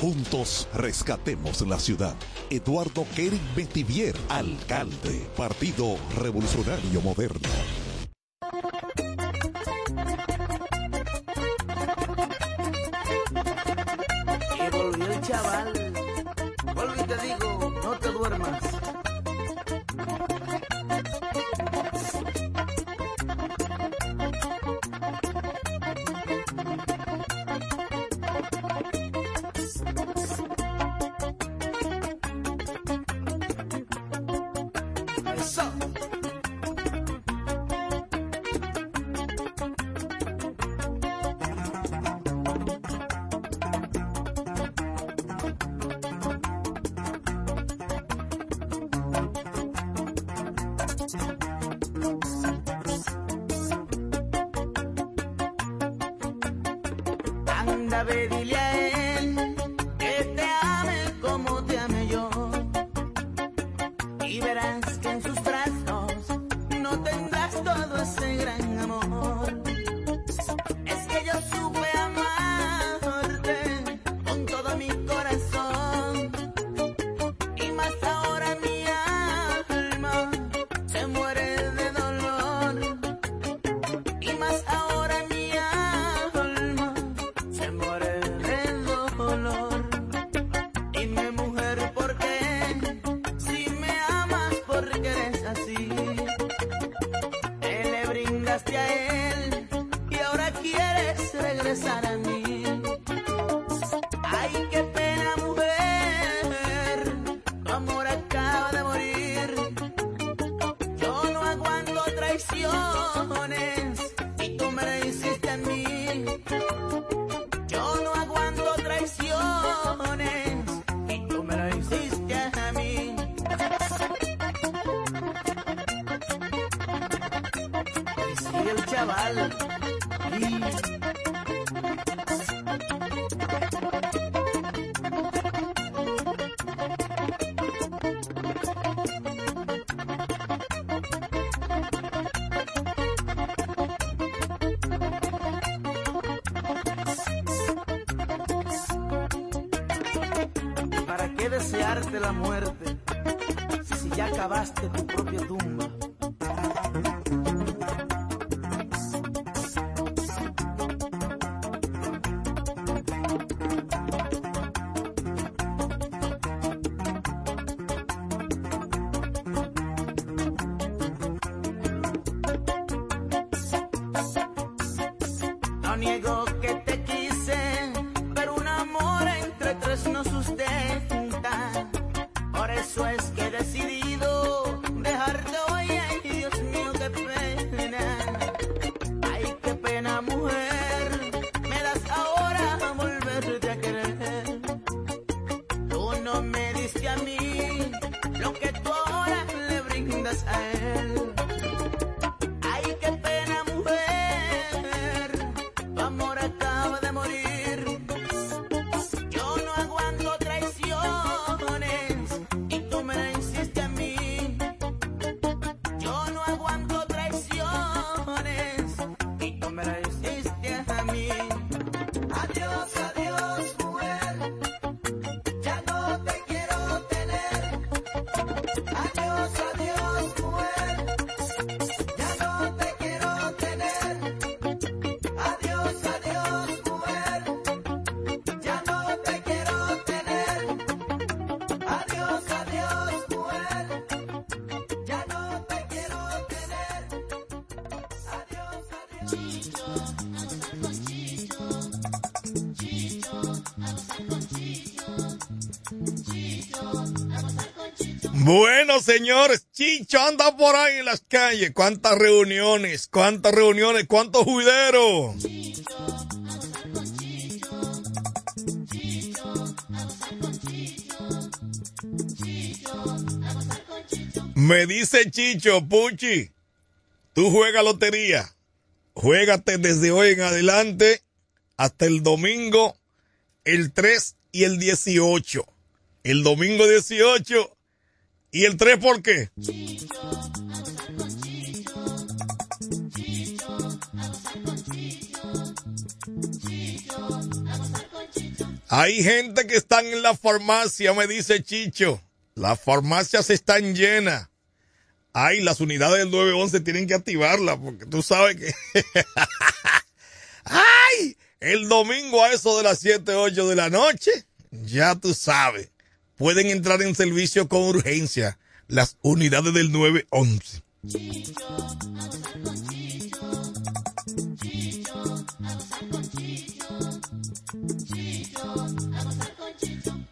Juntos rescatemos la ciudad. Eduardo Kering Betivier, alcalde. Partido Revolucionario Moderno. Bueno, señores, Chicho anda por ahí en las calles. ¿Cuántas reuniones? ¿Cuántas reuniones? ¿Cuántos juideros? Me dice Chicho, Puchi, tú juegas lotería. Juégate desde hoy en adelante hasta el domingo, el 3 y el 18. El domingo 18 y el 3 ¿por qué? Hay gente que están en la farmacia, me dice Chicho. Las farmacias están llenas. Ay, las unidades del 911 tienen que activarlas porque tú sabes que... ¡Ay! El domingo a eso de las 7, 8 de la noche, ya tú sabes, pueden entrar en servicio con urgencia las unidades del 911.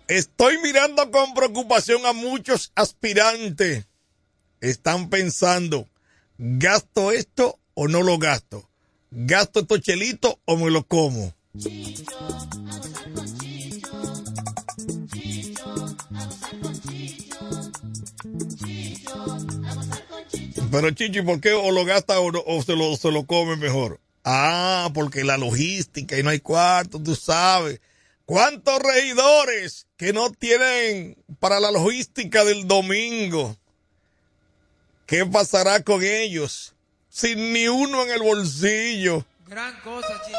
Estoy mirando con preocupación a muchos aspirantes. Están pensando, ¿gasto esto o no lo gasto? ¿Gasto estos chelitos o me lo como? Pero Chichi, ¿por qué o lo gasta o, o se, lo, se lo come mejor? Ah, porque la logística y no hay cuarto, tú sabes. ¿Cuántos regidores que no tienen para la logística del domingo? ¿Qué pasará con ellos? Sin ni uno en el bolsillo. Gran cosa, Chichi.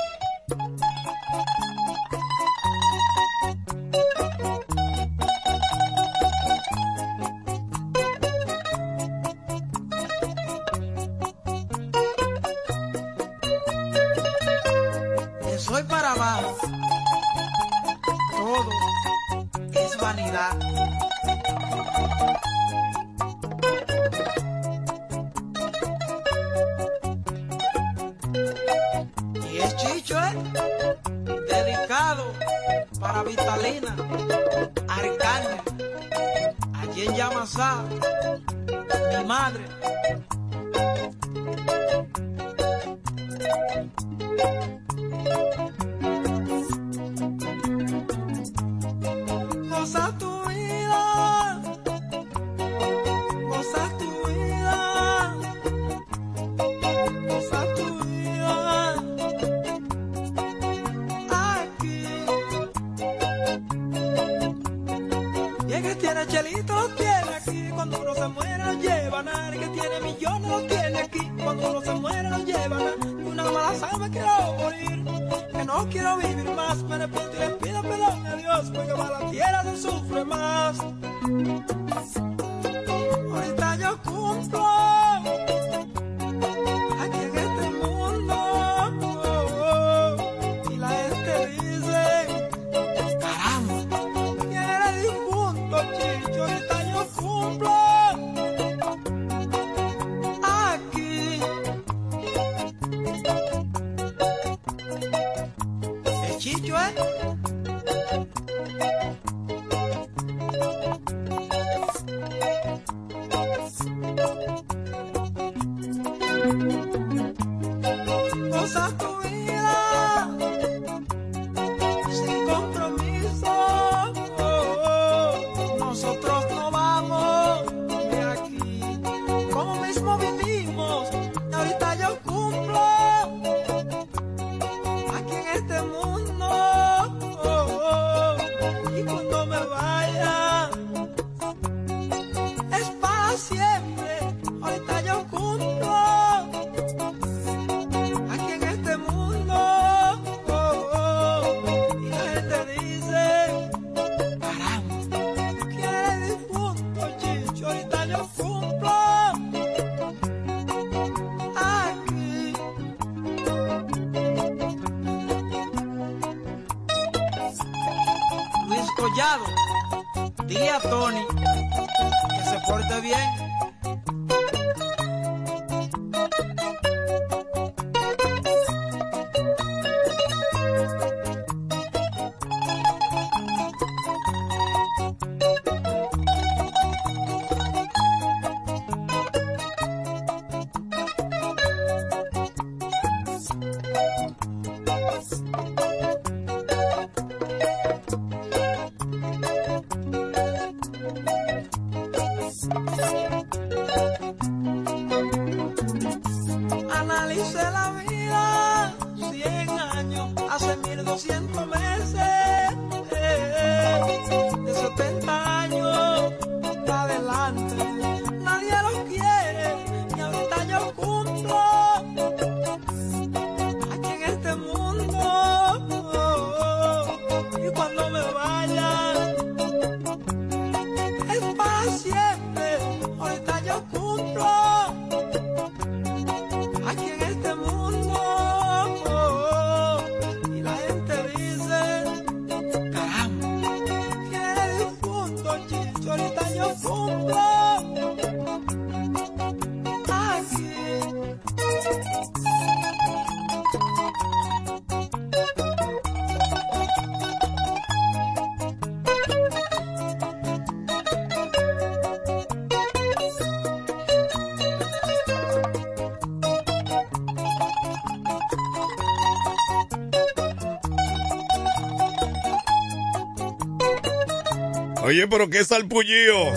De soy para abajo, todo es vanidad. Vitalina, Arcángel, allí en Yamasá, mi madre. No quiero vivir más. Me arrepiento y le pido perdón a Dios, porque para la tierra se sufre más. Collado, a Tony que se porte bien. Oye, pero qué salpullío.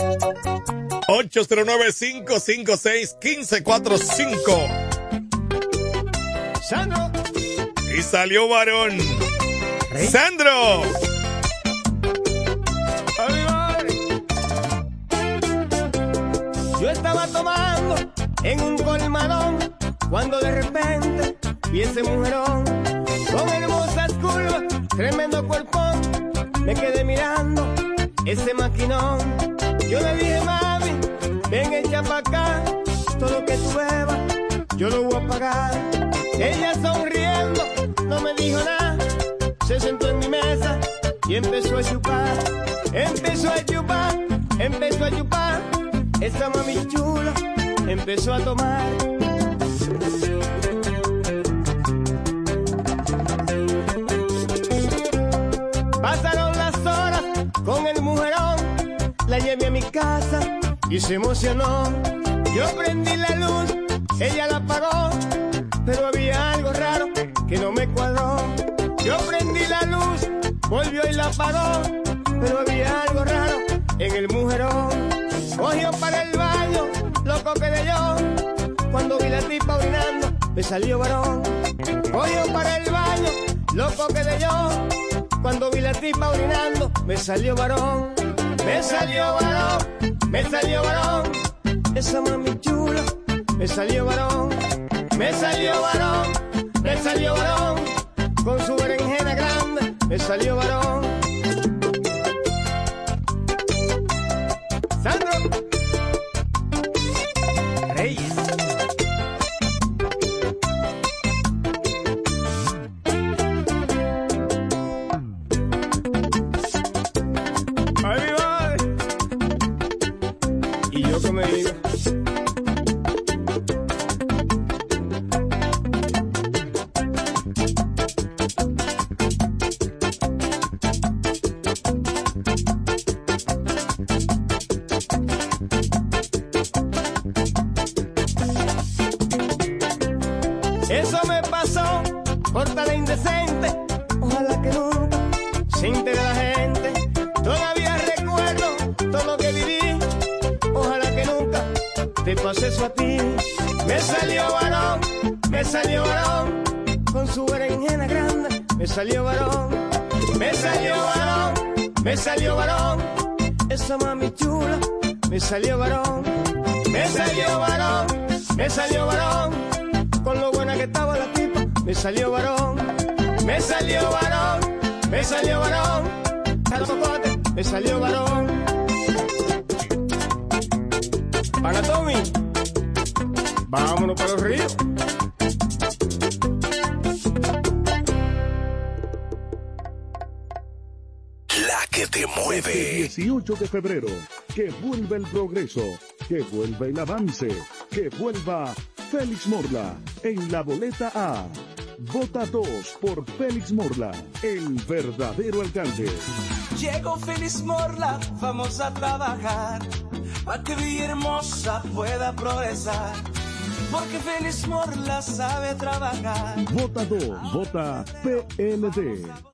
809-556-1545. Sandro. Y salió varón. Sandro. La pero había algo raro que no me cuadró. Yo prendí la luz, volvió y la apagó, pero había algo raro en el mujerón. Cogió para el baño, loco quedé yo, cuando vi la tipa orinando, me salió varón. Cogió para el baño, loco quedé yo, cuando vi la tipa orinando, me salió varón. Me salió varón, me salió varón, esa mami chula, me salió varón. Me salió varón, me salió varón, con su berenjena grande, me salió varón. Salió varón, al popote, me salió varón. Para Tommy, vámonos para los ríos. La que te mueve. 18 de febrero, que vuelva el progreso, que vuelva el avance, que vuelva Félix Morla en la boleta A. Vota 2 por Félix Morla, el verdadero alcalde. Llegó Feliz Morla, vamos a trabajar para que Villahermosa pueda progresar. Porque Feliz Morla sabe trabajar. Vota 2, vota PLD.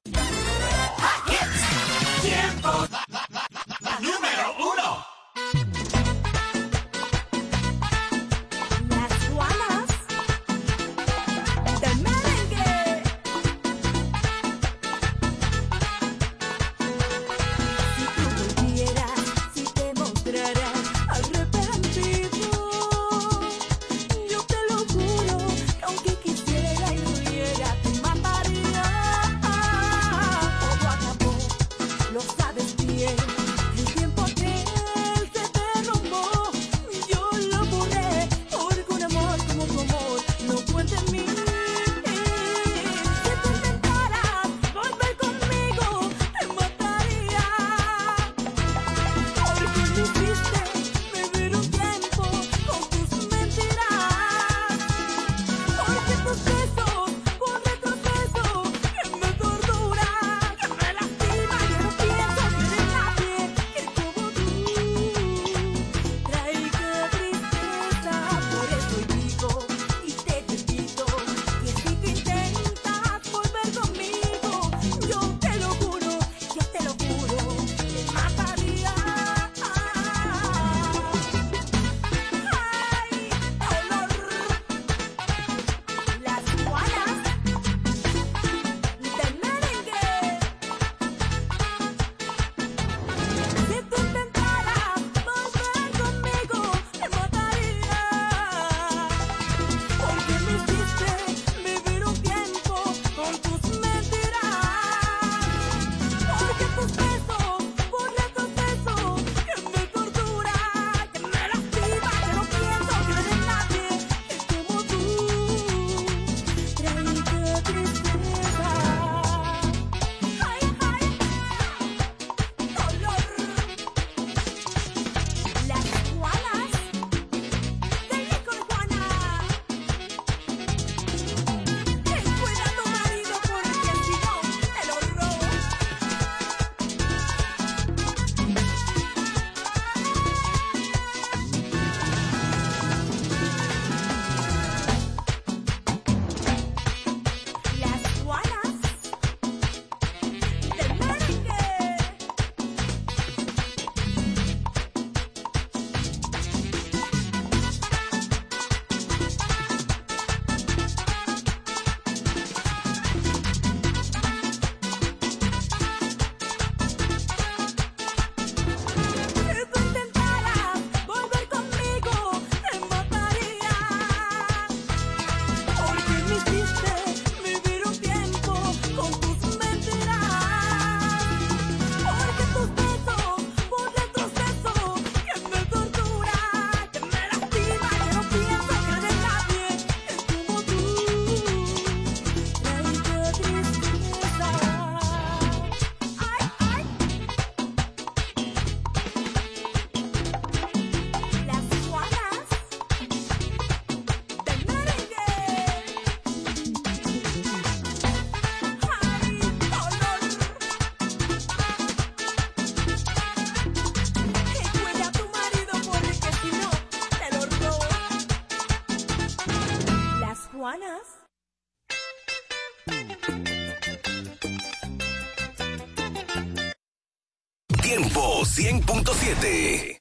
100.7.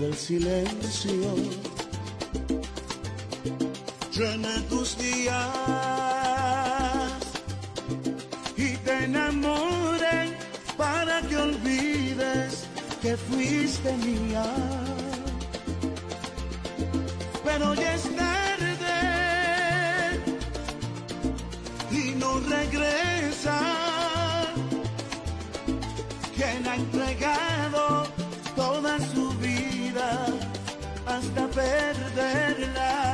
del silencio. Llena tus días y te enamoren para que olvides que fuiste mía. Pero ya está. perderla.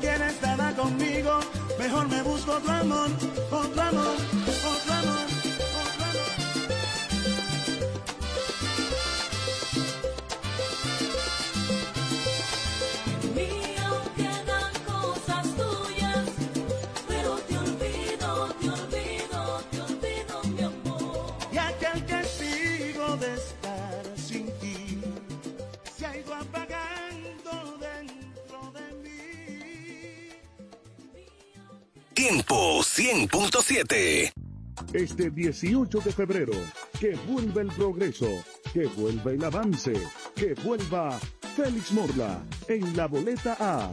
quieres nada conmigo, mejor me busco otro amor, otro amor, otro amor. 18 de febrero. Que vuelva el progreso, que vuelva el avance, que vuelva Félix Morla en la boleta A.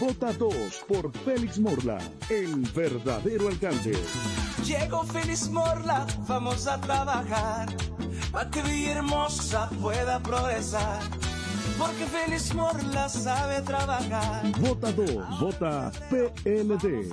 Vota 2 por Félix Morla, el verdadero alcalde. Llegó Félix Morla, vamos a trabajar, para que Villahermosa pueda progresar. Porque Félix Morla sabe trabajar. Vota 2, vota PLD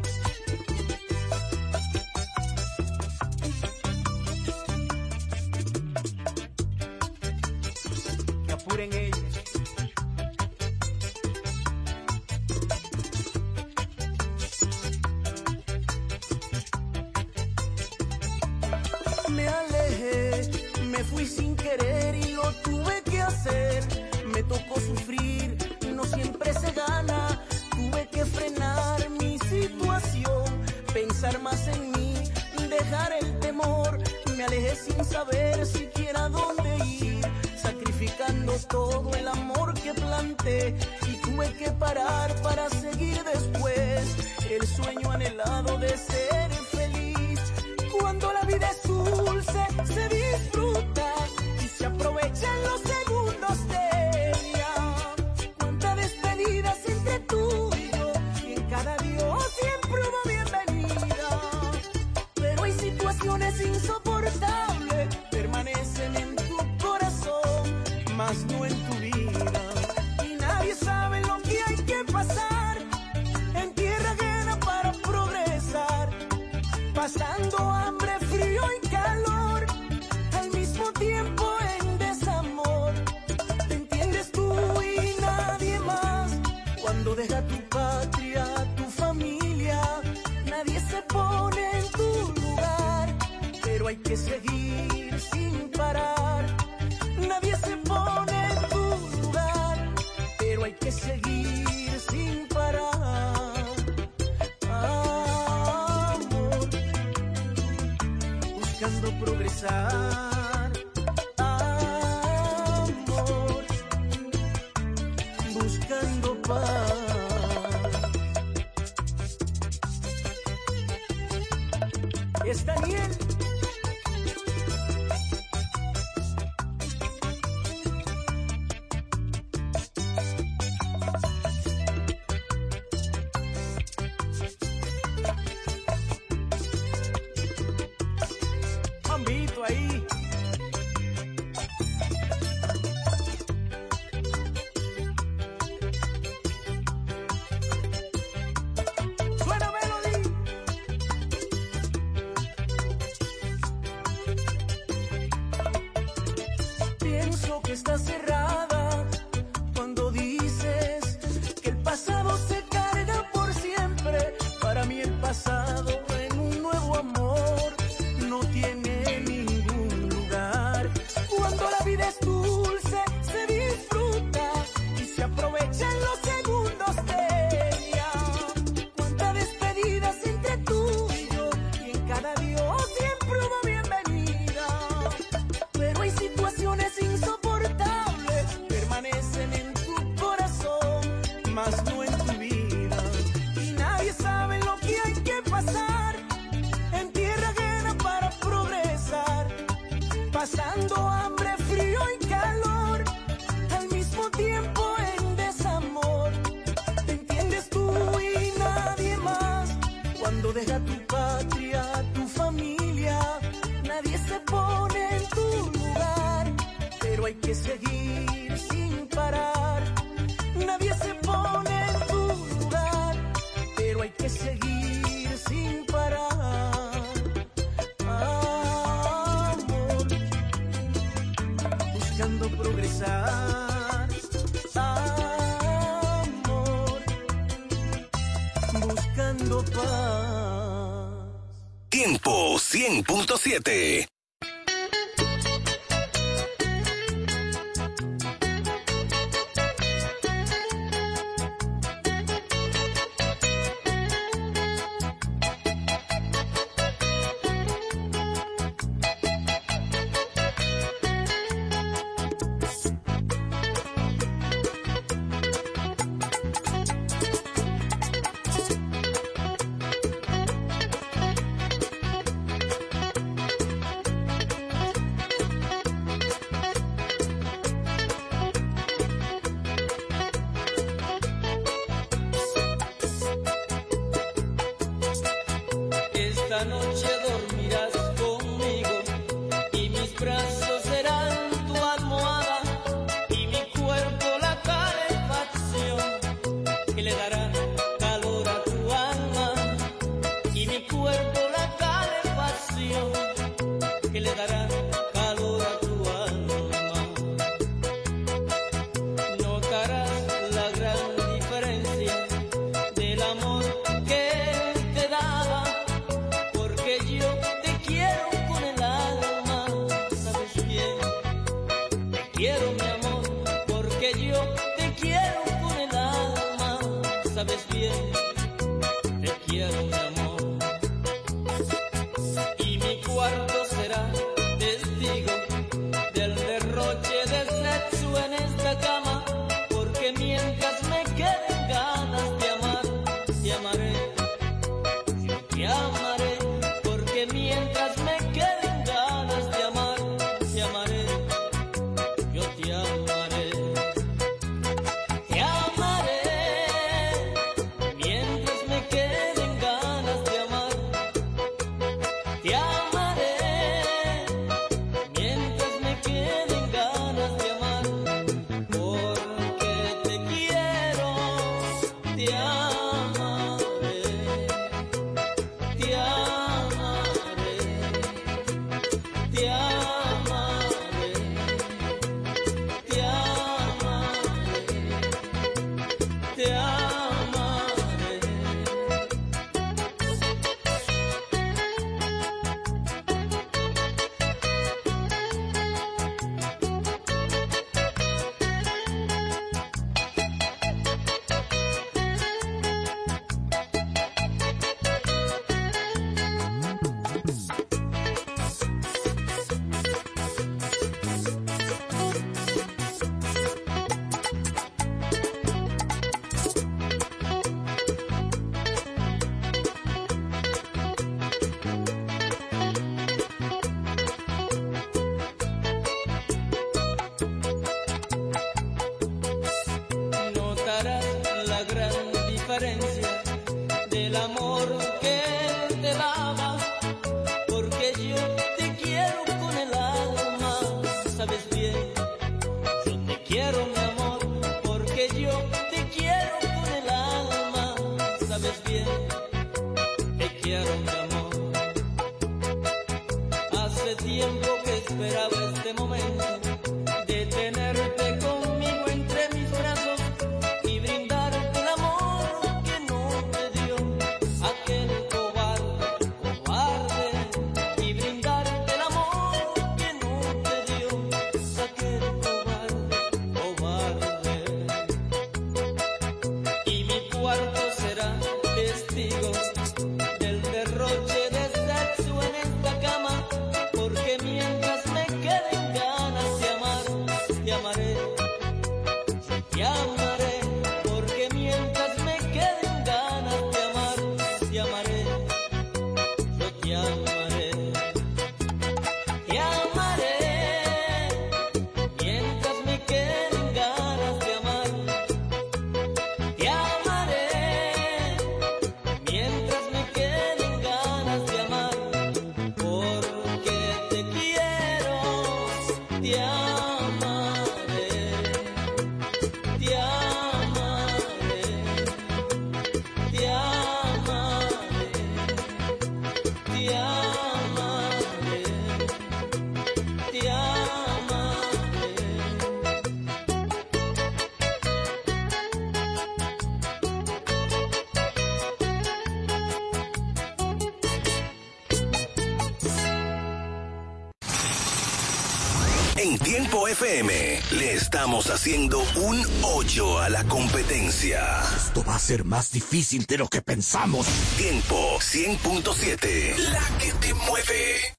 En Tiempo FM le estamos haciendo un hoyo a la competencia. Esto va a ser más difícil de lo que pensamos. Tiempo 100.7, la que te mueve.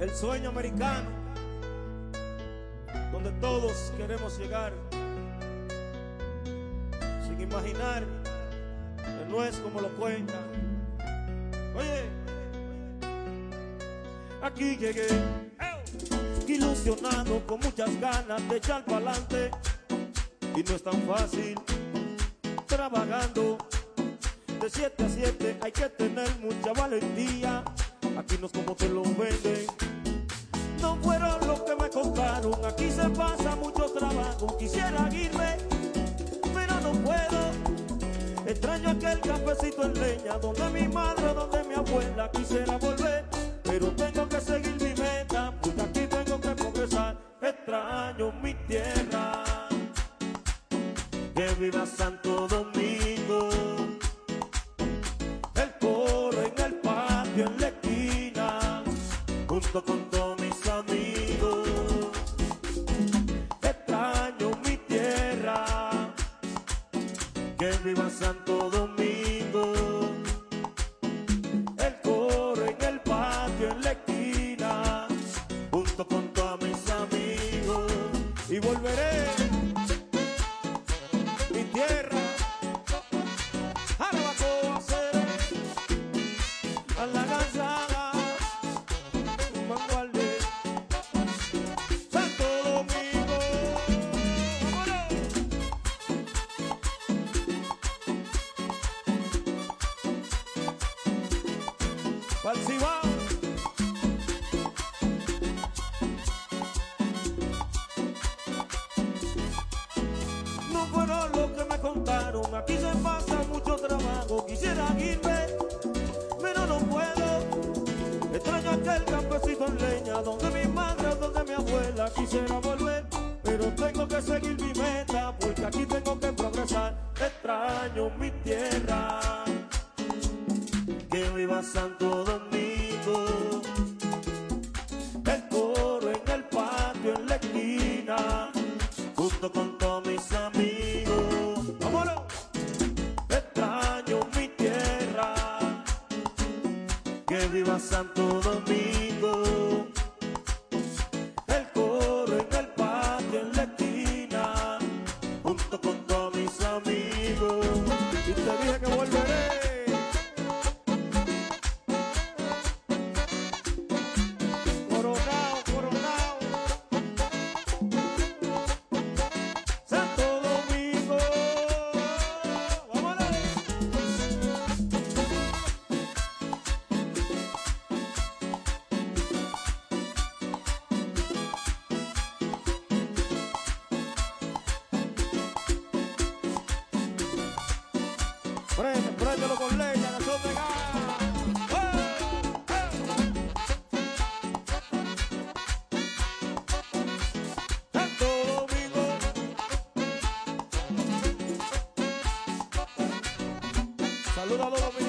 El sueño americano, donde todos queremos llegar, sin imaginar que no es como lo cuentan. Oye, aquí llegué, ilusionado, con muchas ganas de echar para adelante, y no es tan fácil, trabajando. De 7 a 7 hay que tener mucha valentía. Aquí no es como te lo venden. No fueron lo que me contaron. Aquí se pasa mucho trabajo. Quisiera irme, pero no puedo. Extraño aquel cafecito en leña, donde mi madre, donde mi abuela. Quisiera volver, pero tengo que seguir mi viva Santo Domingo. El coro en el patio, en la esquina, junto con Prende, préndelo con leña, que son de. Saludos a los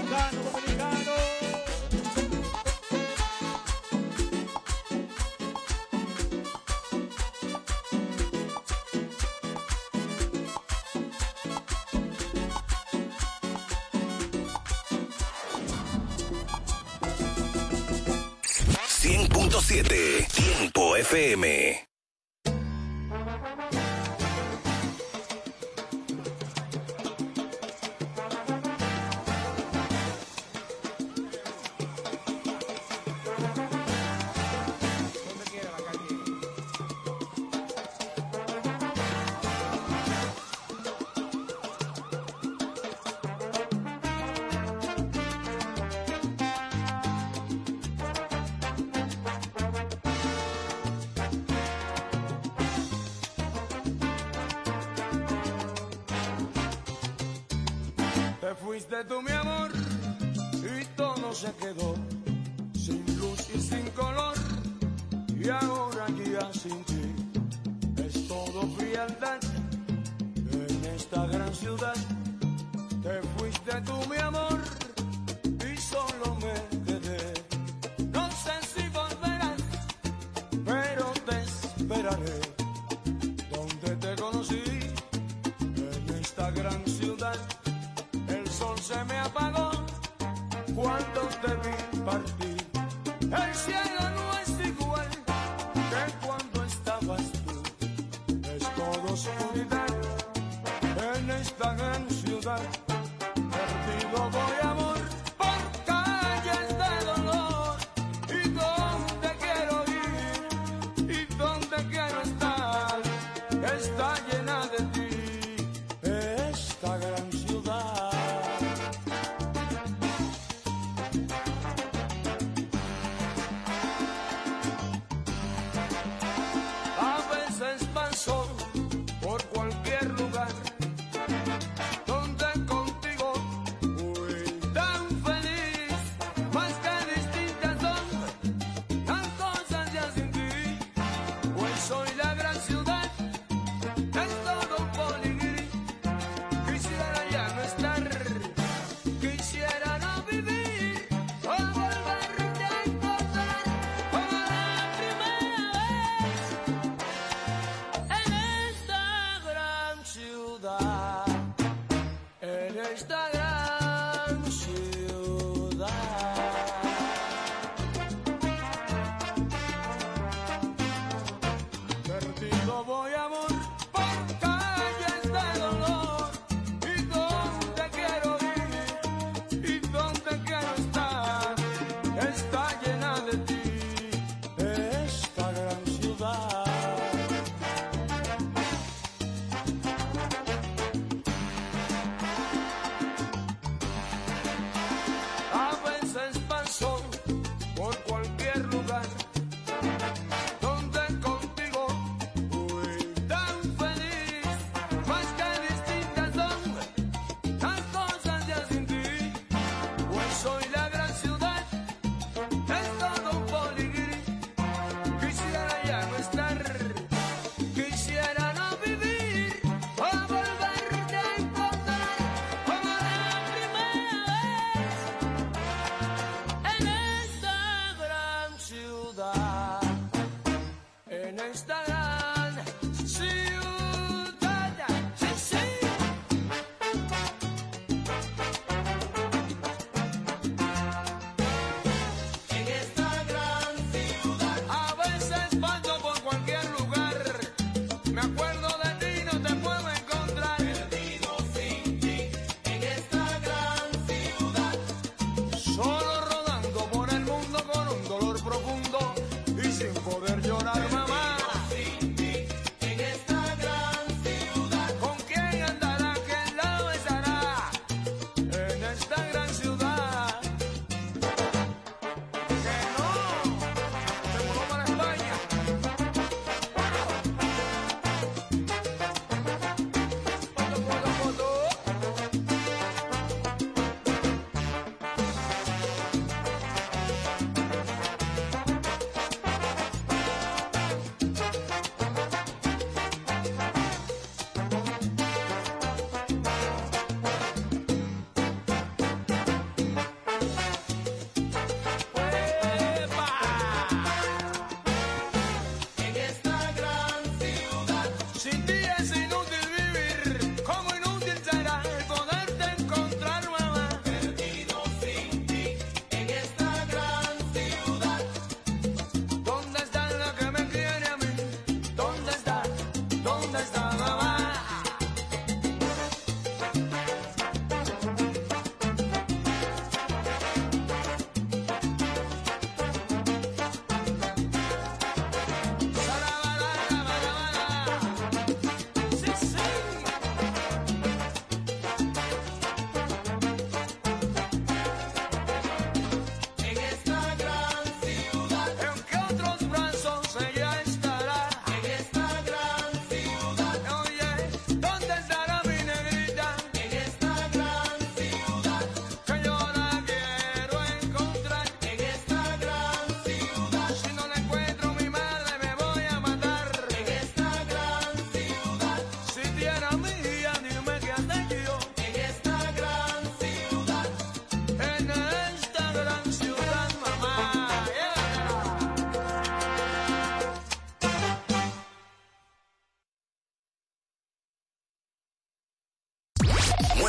106.7 Tiempo FM.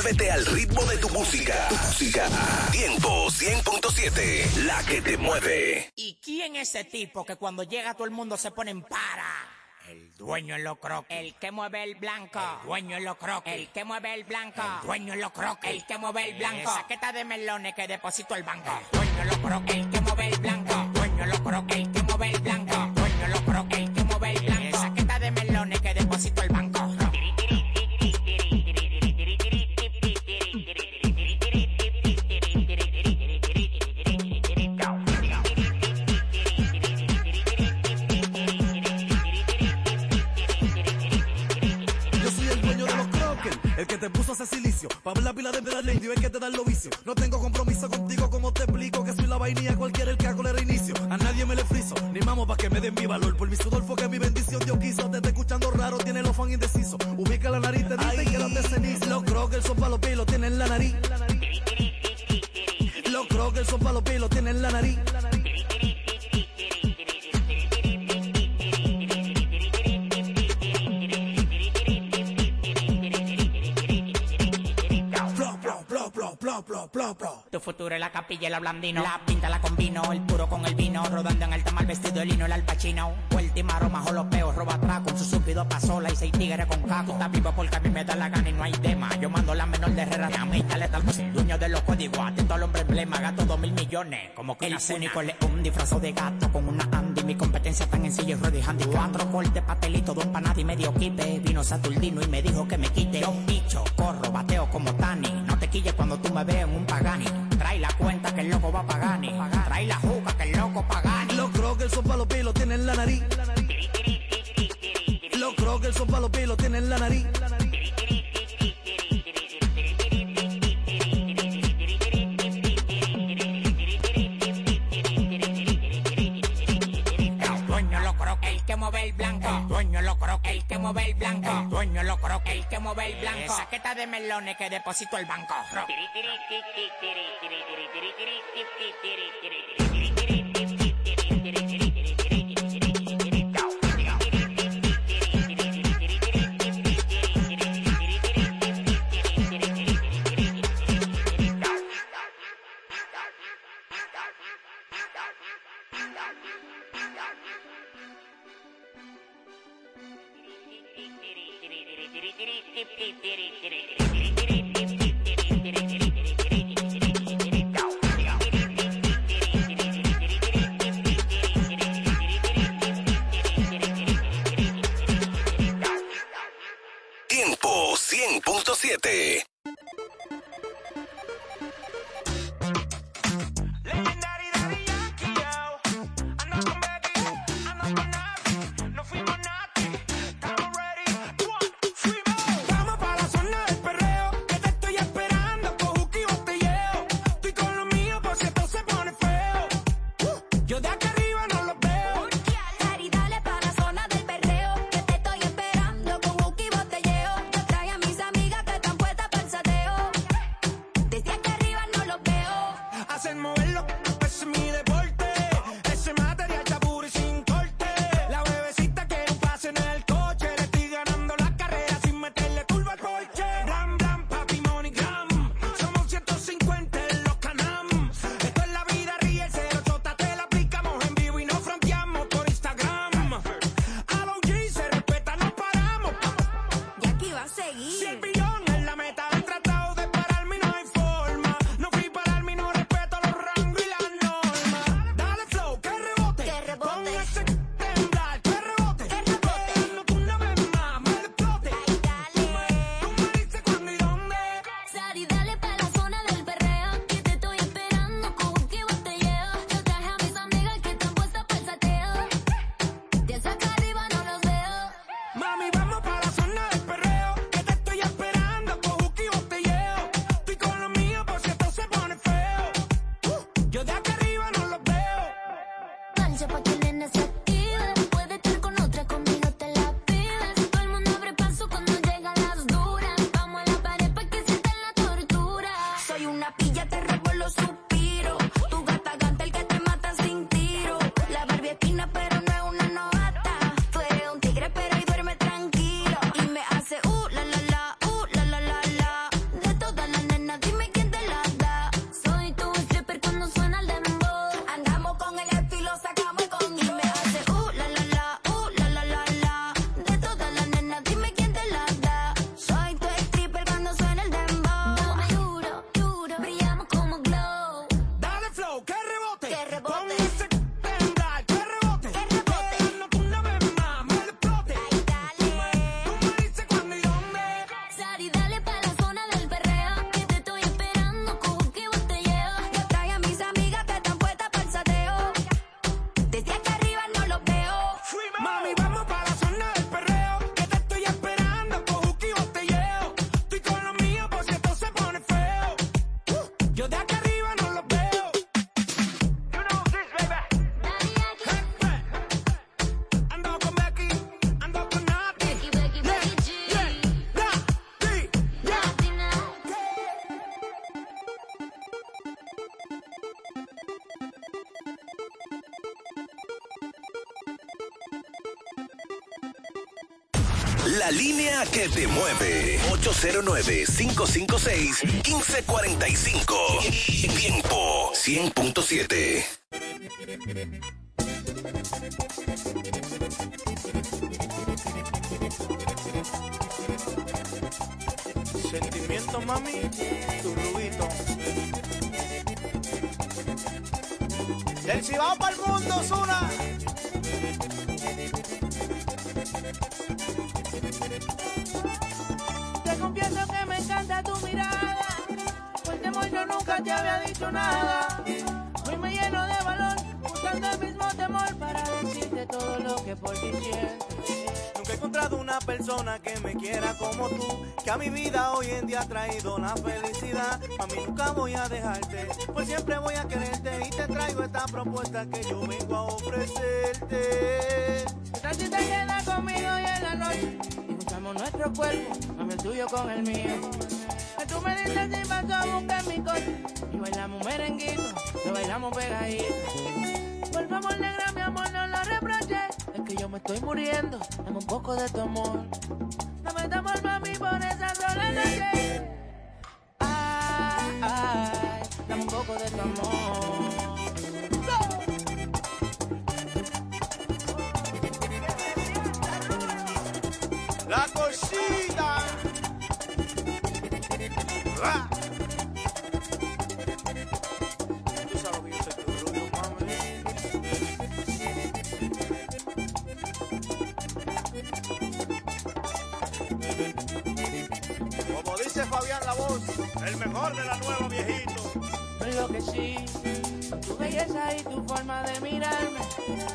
Muévete al ritmo de tu música. Tu música. Tiempo 100.7. La que te mueve. ¿Y quién es ese tipo que cuando llega todo el mundo se pone en para? El dueño en lo croc, el que mueve el blanco. El dueño en lo croc, el que mueve el blanco. El dueño en lo croc, el que mueve el blanco. Saqueta de melones que deposito el banco. El dueño en lo croc, el que mueve el blanco. El dueño en lo croc, el blandino. La pinta la combino, el puro con el vino. Rodando en alta mal vestido de lino, el alpachino. Vuelta y maroma, peos, roba atrás con su súpido pasola y seis tigres con caco. Está vivo porque a mí me da la gana y no hay tema. Yo mando la menor de Herrera, a mí tal tal Dueño de los códigos, atento al hombre emblema, gato dos mil millones. Como que el único león disfrazado de gato con una Andy. Mi competencia tan en silla y handy. Cuatro cortes, papelito, dos empanadas y medio kipe. Vino Saturnino y me dijo que me quite. Yo bicho, corro, bateo como Tani. No te quilles cuando tú me veas en un pagani. Trae la cuenta que el loco va a pagani. Trae la juca que el loco pagani. Los crockers son pa' los pies, lo tienen en la nariz. Los crockers son pa' los pies, lo tienen en la nariz. mueve el blanco, el dueño lo croque, el que mueve el blanco, el dueño lo croque, el que mueve el blanco. Saqueta de melones que deposito el banco. Rock. Que te mueve. 809-556-1545. Tiempo 100.7. Sentimiento, mami, tu rubito. Del Cibao para el mundo, Zuna. Nunca te había dicho nada. Hoy me lleno de valor, buscando el mismo temor para decirte todo lo que por ti siento. Nunca he encontrado una persona que me quiera como tú, que a mi vida hoy en día ha traído la felicidad. A mí nunca voy a dejarte, pues siempre voy a quererte y te traigo esta propuesta que yo vengo a ofrecerte. Esta si te quedas conmigo y en la noche y juntamos nuestro cuerpo, mami el tuyo con el mío. Tú me dices si paso a buscar mi coche y bailamos merenguito, lo bailamos pegadito. Por favor, negra, mi amor, no lo reproches. Es que yo me estoy muriendo, dame un poco de tu amor. Dame tu amor, mami, por esa sola noche. Ay, ay, dame un poco de tu amor.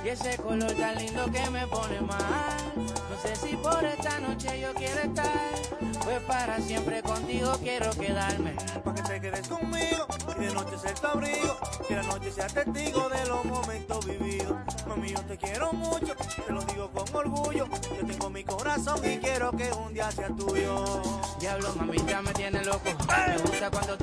Y ese color tan lindo que me pone mal. No sé si por esta noche yo quiero estar, pues para siempre contigo quiero quedarme. Pa' que te quedes conmigo y de noche ser tu abrigo. Que la noche sea testigo de los momentos vividos. Mami, yo te quiero mucho, te lo digo con orgullo. Yo tengo mi corazón y quiero que un día sea tuyo. Diablo, mamita, me tiene loco. Me gusta cuando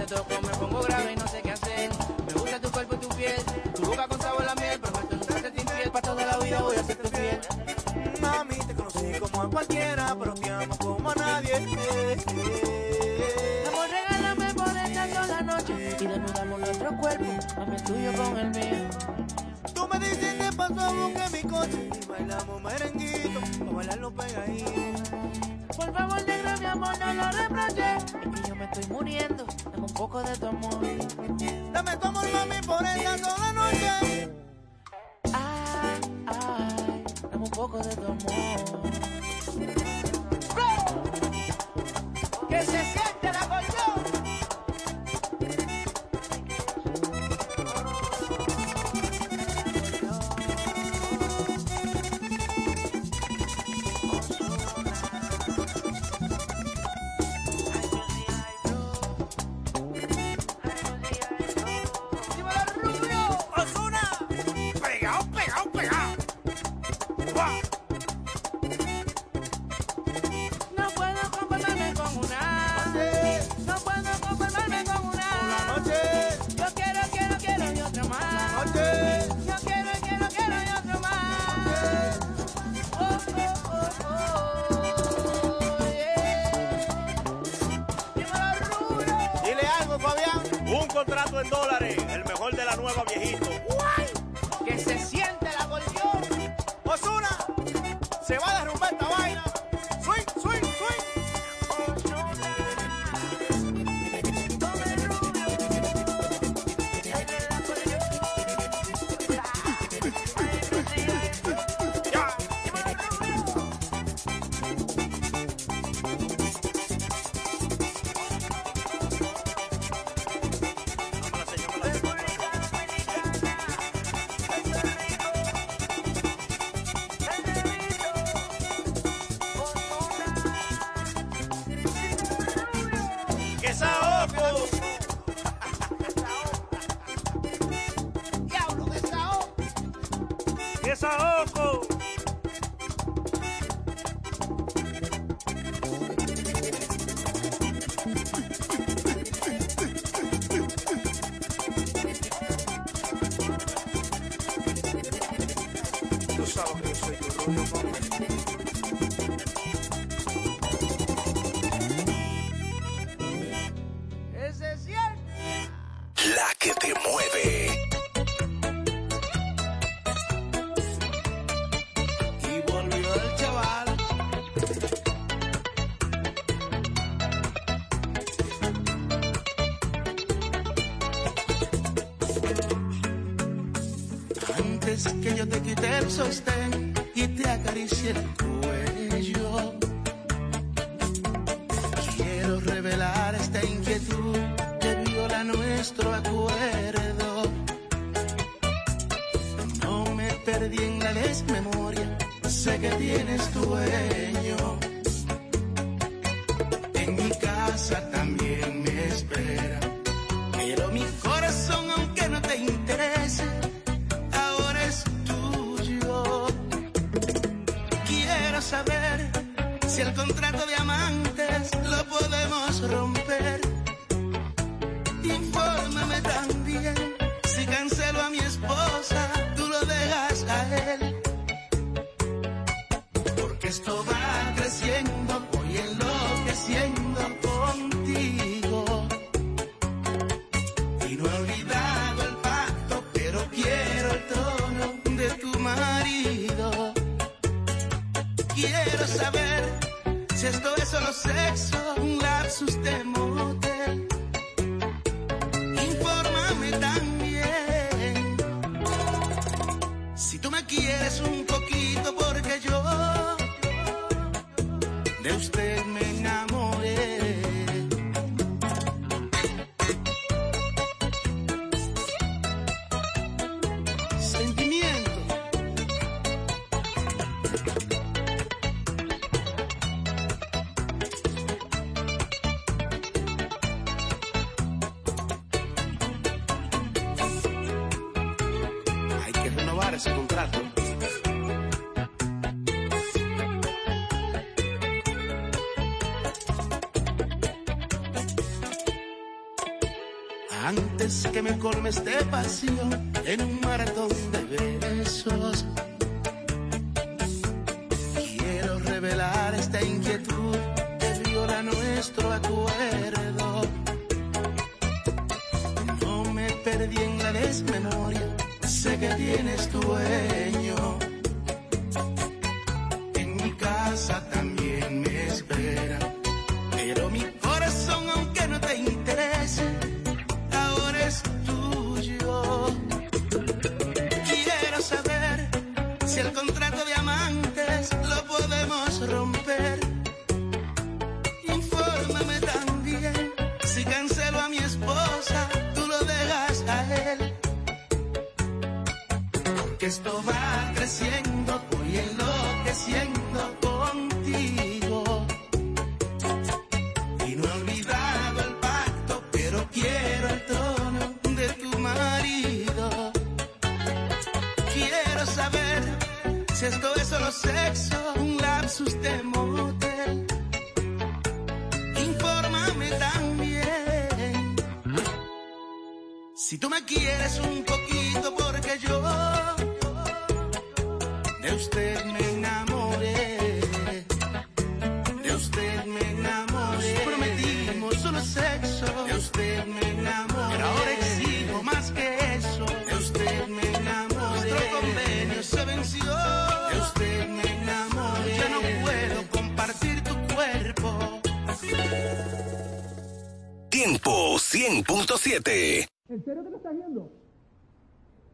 Tú antes que me colmes de este pasión en un maratón de besos. Quiero revelar esta inquietud que viola nuestro acuerdo. No me perdí en la desmemoria, sé que tienes dueño.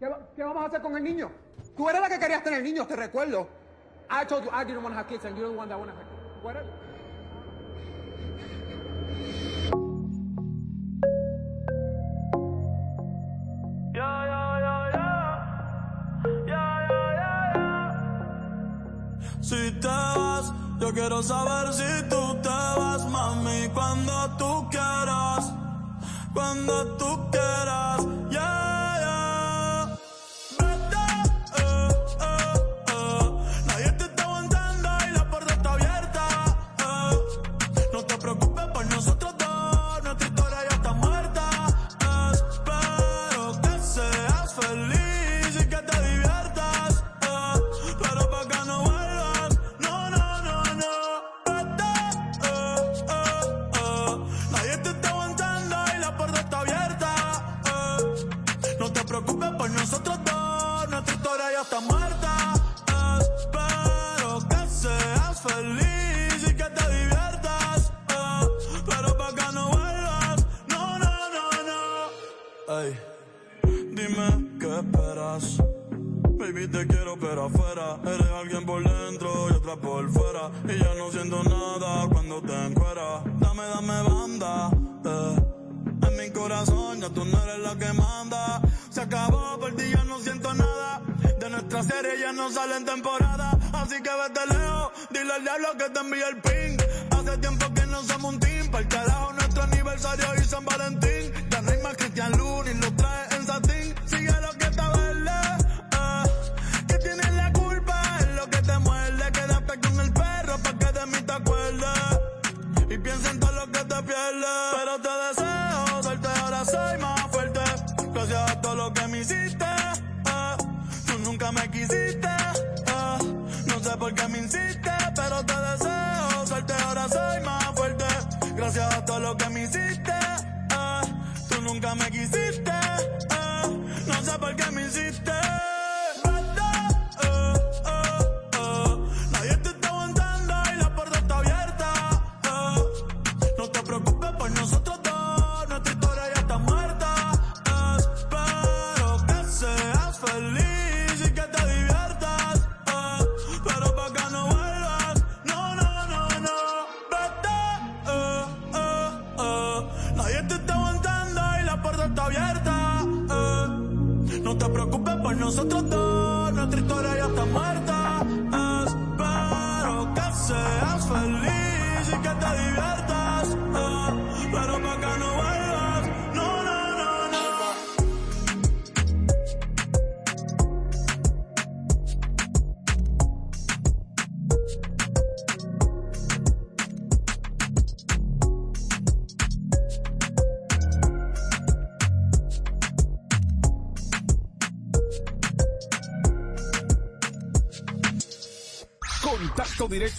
¿Qué, vamos a hacer con el niño? Tú eres la que querías tener niños, te recuerdo. I told you I didn't want to have kids and you're the one that want to have kids. What else? Si te vas, yo quiero saber si tú te vas, mami, cuando tú quieras, cuando tú quieras, yeah, yeah. salen temporada. Así que vete lejos, dile al diablo que te envíe el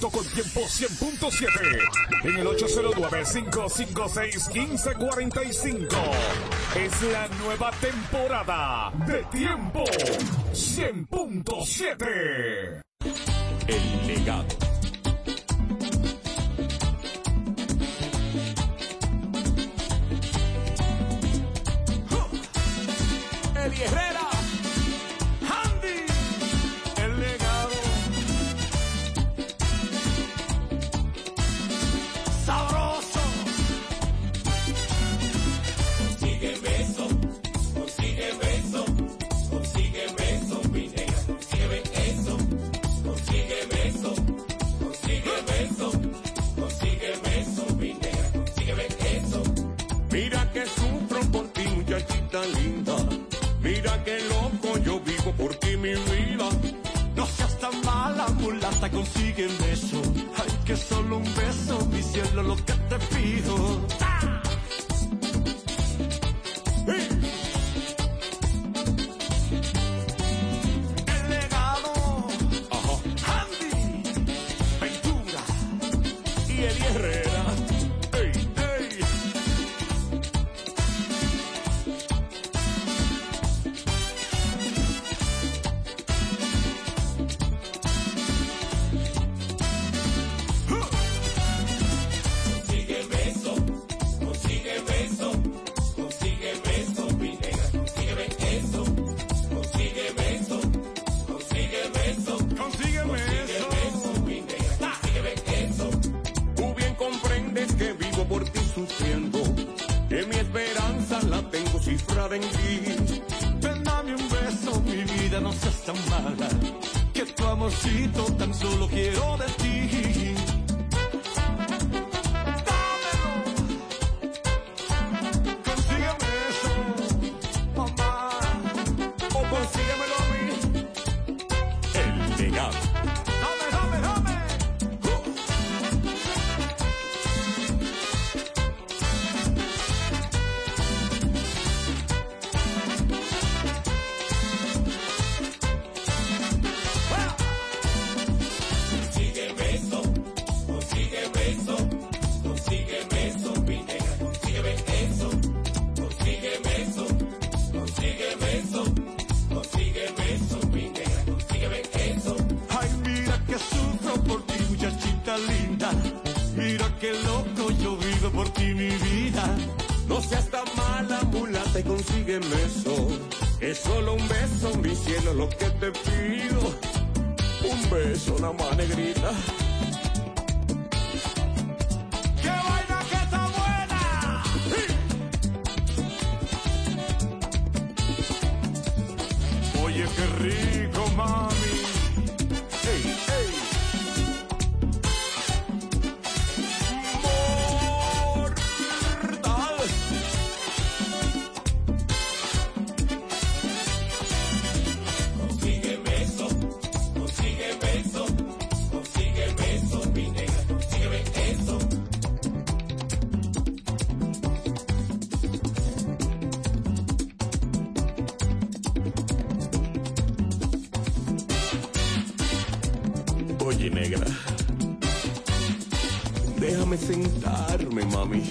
con tiempo 100.7 en el 809-556-1545. Es la nueva temporada de tiempo 100.7. Oye, negra. Déjame sentarme, mami.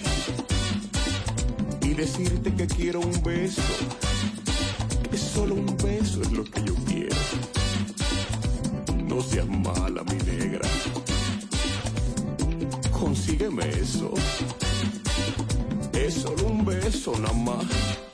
Y decirte que quiero un beso. Es Solo un beso es lo que yo quiero. No seas mala, mi negra. Consígueme eso. Es solo un beso nada más.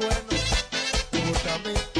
Bueno, gusta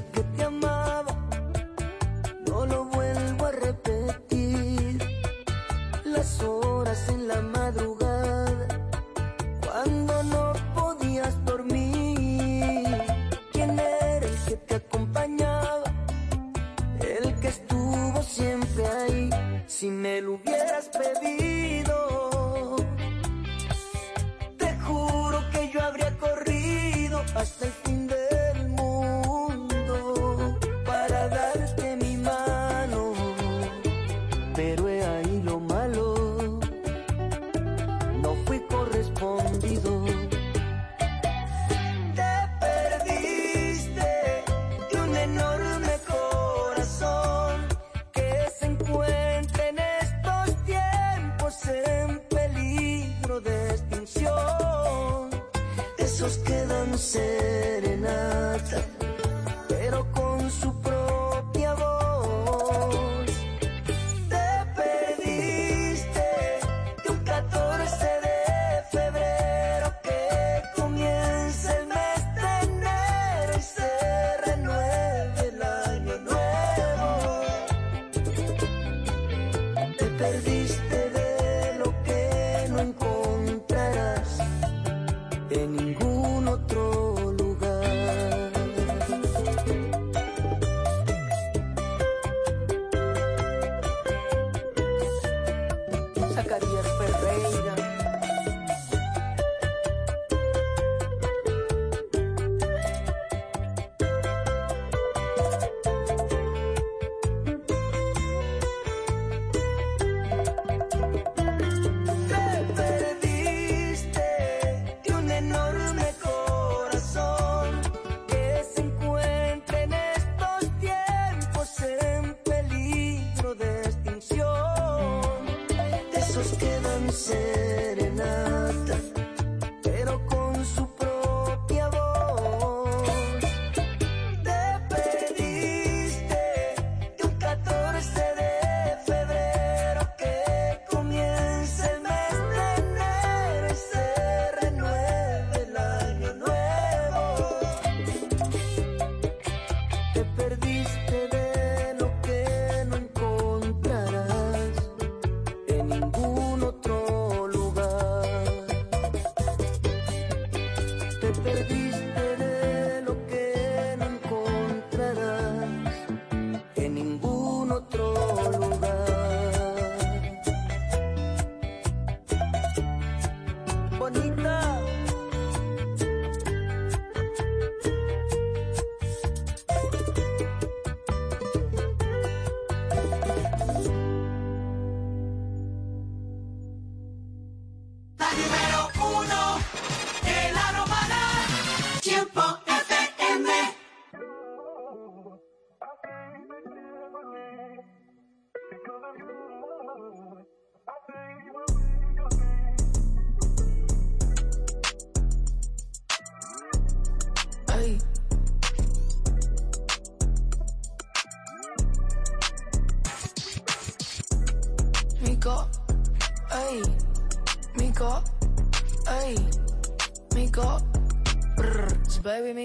put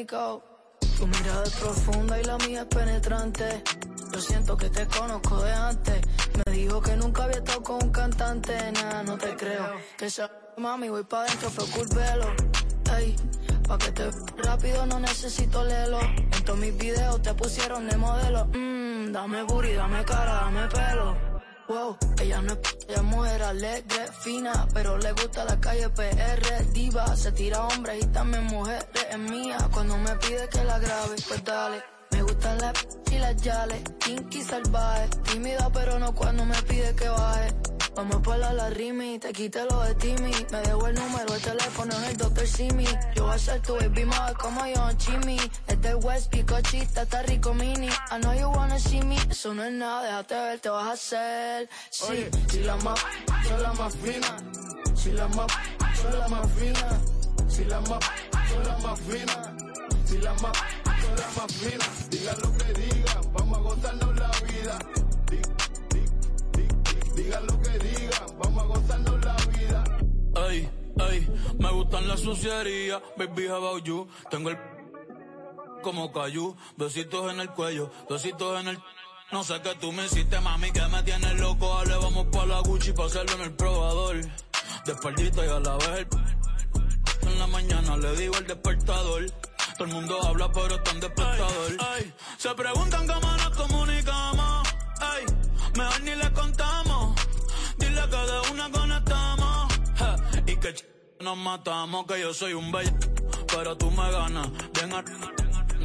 Tu mirada es profunda y la mía es penetrante. Yo siento que te conozco de antes. Me dijo que nunca había estado con un cantante. Nada, no te creo. Esa mami, voy pa' dentro, fue el velo. Ey, pa' que te rápido no necesito lelo. En todos mis videos te pusieron de modelo. Mmm, dame booty, dame cara, dame pelo. Wow, ella no es, ella es mujer alegre, fina, pero le gusta la calle PR, diva, se tira hombres y también mujeres, es mía, cuando me pide que la grabe, pues dale. Gustan las p- y las yales, kinky salvaje, tímida pero no cuando me pide que baje. Vamos por la, la rimi, te quité lo de Timmy, me dejo el número, el teléfono es el Dr. Simi. Yo voy a ser tu baby mother como yo, Jimmy. Es del West, picochita, está rico mini. I know you wanna see me, eso no es nada, déjate ver, te vas a hacer. Sí, si la más, son la más fina. Si la más, son la más fina. Si la más, son la más fina. Si la más, son la más fina. Digan lo que digan, vamos a gozarnos la vida. Di- di- di- Digan lo que digan, vamos a gozarnos la vida. Ey, ey, me gustan las sucierías, baby, how about you? Tengo el como cayú, besitos en el cuello, besitos en el... No sé qué tú me hiciste, mami, que me tienes loco. Dale, vamos pa' la Gucci pa' hacerlo en el probador. De y a la vez el... En la mañana le digo el despertador. Todo el mundo habla, pero está en despertador. Ey, se preguntan cómo nos comunicamos. Ey, mejor ni le contamos. Dile que de una conectamos. Y que ch- nos matamos, que yo soy un bello. Pero tú me ganas. Ven a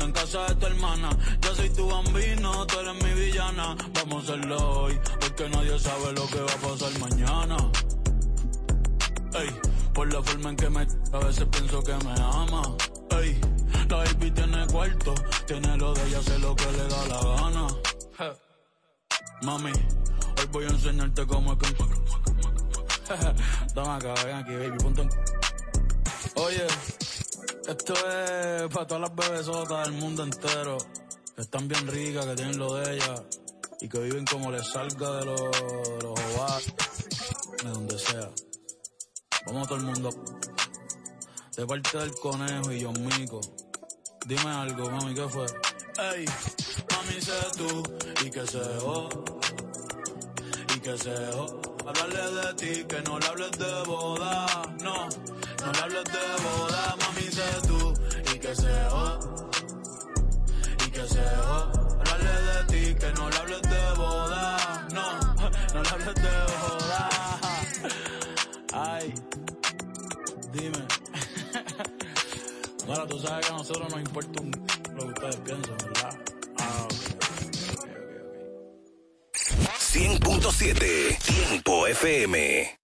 en casa de tu hermana. Yo soy tu bambino, tú eres mi villana. Vamos a hacerlo hoy, porque nadie sabe lo que va a pasar mañana. Ey, por la forma en que me a veces pienso que me ama. Ey, la baby tiene cuarto, tiene lo de ella, hace lo que le da la gana. Mami, hoy voy a enseñarte cómo es que... Toma acá, ven aquí, baby, ponte en- Oye, esto es para todas las bebesotas del mundo entero, que están bien ricas, que tienen lo de ellas, y que viven como les salga de los, de los ovarios, de donde sea. Vamos todo el mundo. De parte del conejo y John Mico. Dime algo, mami, ¿qué fue? Ey, mami, sé tú, y que se jo, y que se jo. Hablarle de ti, que no le hables de boda, no, no le hables de boda, mami, sé tú, y que se jo, y que se jo. Hablarle de ti, que no le hables de boda, no, no le hables de boda. Ay, dime. Ahora tú sabes que a nosotros nos importa un lo que ustedes piensan, ¿verdad? Ah, ok. 100.7 Tiempo FM.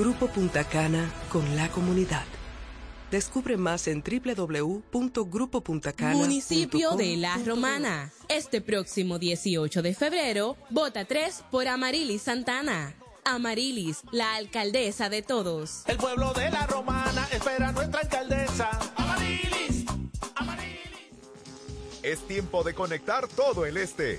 Grupo Punta Cana con la comunidad. Descubre más en www.grupopuntacana.com. Municipio de La Romana. Este próximo 18 de febrero, vota 3 por Amarilis Santana. Amarilis, la alcaldesa de todos. El pueblo de la romana espera a nuestra alcaldesa. Amarilis. Es tiempo de conectar todo el este.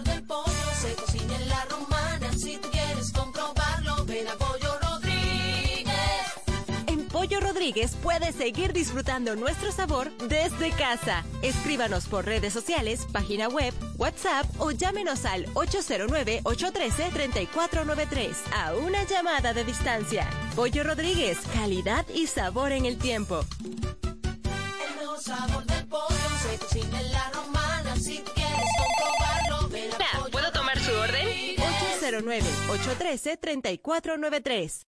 Rodríguez puedes seguir disfrutando nuestro sabor desde casa. Escríbanos por redes sociales, página web, WhatsApp o llámenos al 809-813-3493 a una llamada de distancia. Pollo Rodríguez, calidad y sabor en el tiempo. El mejor sabor del pollo se cocina en la romana. Si tú quieres comprobarlo, ven a Pollo ¿Puedo tomar su orden? Rodríguez. 809-813-3493.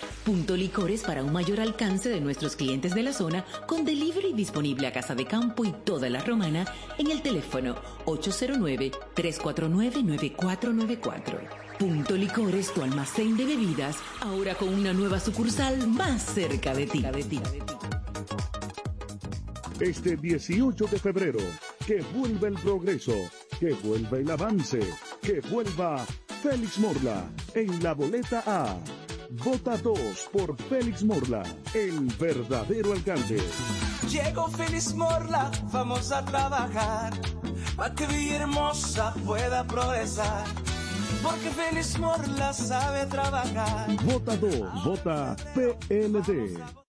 Punto Licores para un mayor alcance de nuestros clientes de la zona con delivery disponible a Casa de Campo y toda la Romana en el teléfono 809-349-9494. Punto Licores, tu almacén de bebidas, ahora con una nueva sucursal más cerca de ti. Este 18 de febrero, que vuelva el progreso, que vuelva el avance, que vuelva Félix Morla en la boleta A. Vota 2 por Félix Morla, el verdadero alcalde. Llegó Feliz Morla, vamos a trabajar para que Villahermosa pueda progresar. Porque Feliz Morla sabe trabajar. Vota 2, vota PLD.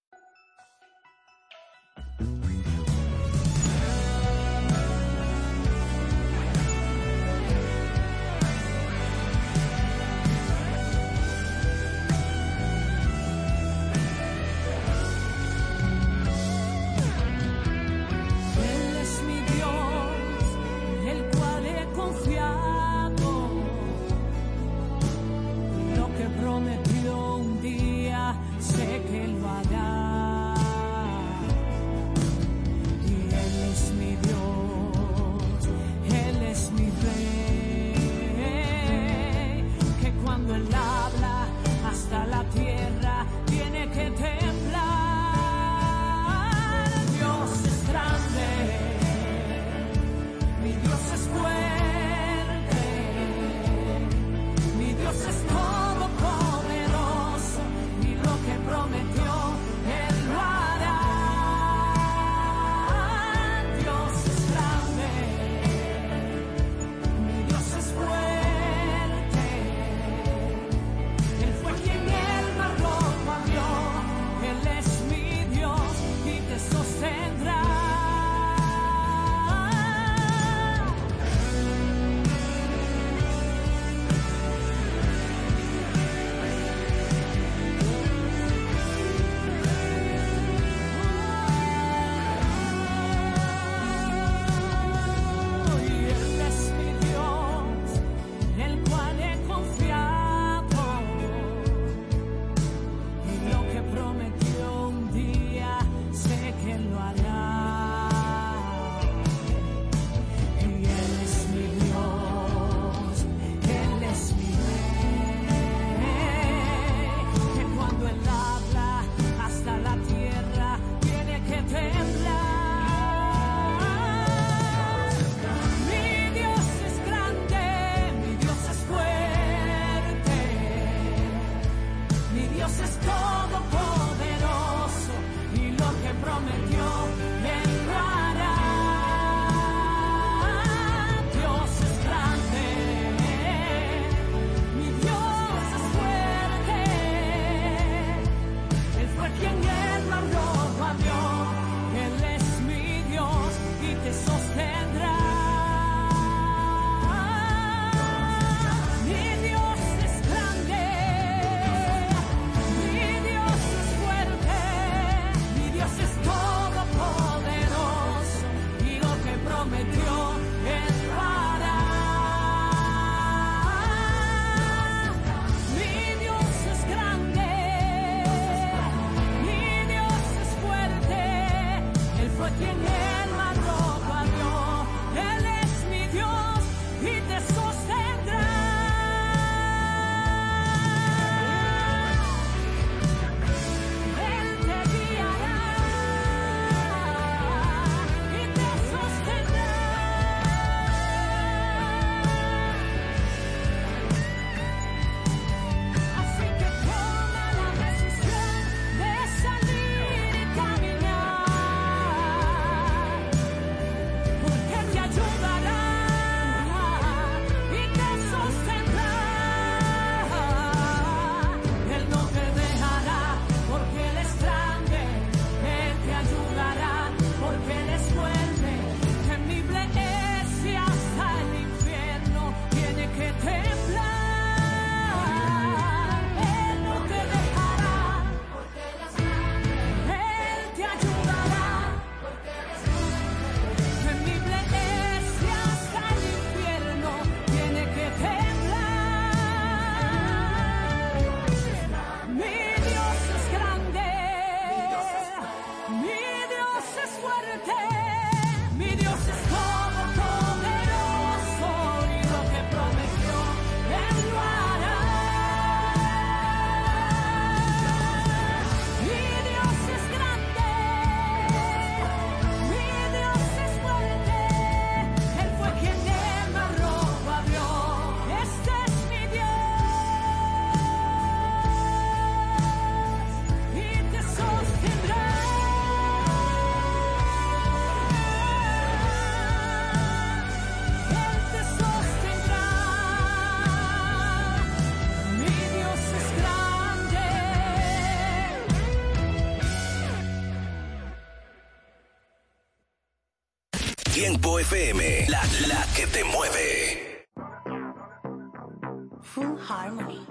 La, que te mueve. Full Harmony.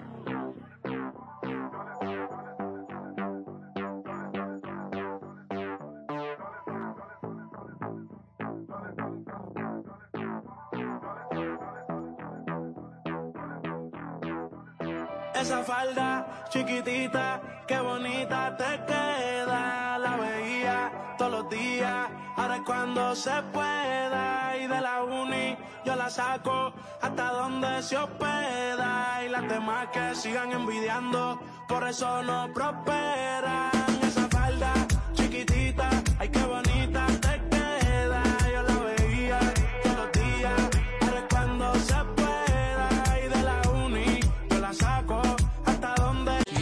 Esa falda chiquitita, qué bonita te queda. La veía todos los días, ahora es cuando se pueda de la uni yo la saco hasta donde se hospeda y las demás que sigan envidiando, por eso no prosperan. Esa falda chiquitita, hay que bonita.